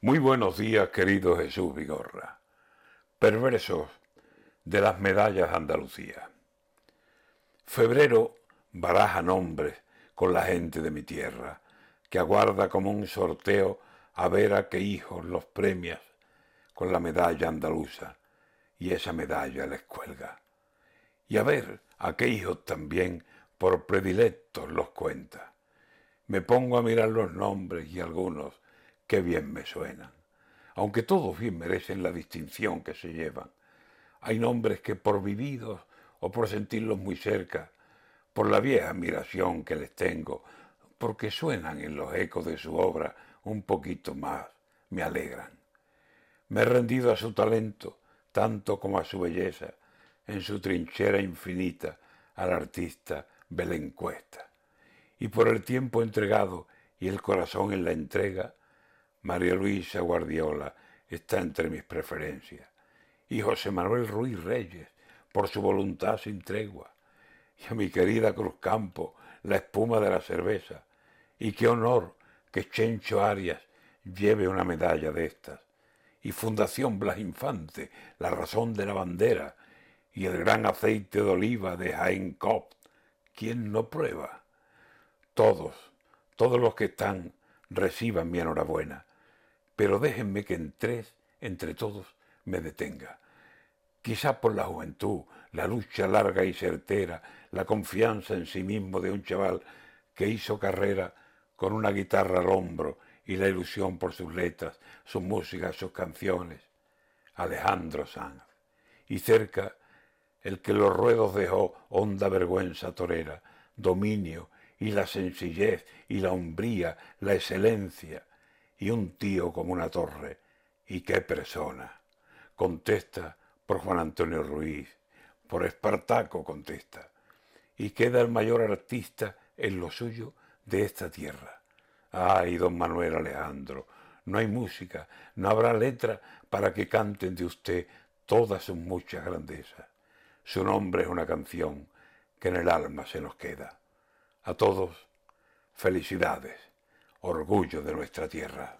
Muy buenos días, querido Jesús Vigorra. Perversos de las medallas de Andalucía. Febrero baraja nombres con la gente de mi tierra, que aguarda como un sorteo a ver a qué hijos los premias con la medalla andaluza, y esa medalla les cuelga. Y a ver a qué hijos también por predilectos los cuenta. Me pongo a mirar los nombres y algunos qué bien me suenan. Aunque todos bien merecen la distinción que se llevan. Hay nombres que por vividos o por sentirlos muy cerca, por la vieja admiración que les tengo, porque suenan en los ecos de su obra un poquito más, me alegran. Me he rendido a su talento, tanto como a su belleza, en su trinchera infinita al artista Belén Cuesta. Y por el tiempo entregado y el corazón en la entrega, María Luisa Guardiola está entre mis preferencias. Y José Manuel Ruiz Reyes, por su voluntad sin tregua. Y a mi querida Cruz Campo, la espuma de la cerveza. Y qué honor que Chencho Arias lleve una medalla de estas. Y Fundación Blas Infante, la razón de la bandera. Y el gran aceite de oliva de Jaén Cop. ¿Quién no prueba? Todos, todos los que están, reciban mi enhorabuena pero déjenme que en tres, entre todos, me detenga. Quizá por la juventud, la lucha larga y certera, la confianza en sí mismo de un chaval que hizo carrera con una guitarra al hombro y la ilusión por sus letras, su música, sus canciones. Alejandro Sanz. Y cerca, el que los ruedos dejó honda vergüenza torera, dominio y la sencillez y la hombría, la excelencia, y un tío como una torre. ¿Y qué persona? Contesta por Juan Antonio Ruiz, por Espartaco contesta. Y queda el mayor artista en lo suyo de esta tierra. Ay, don Manuel Alejandro, no hay música, no habrá letra para que canten de usted todas sus muchas grandezas. Su nombre es una canción que en el alma se nos queda. A todos, felicidades orgullo de nuestra tierra.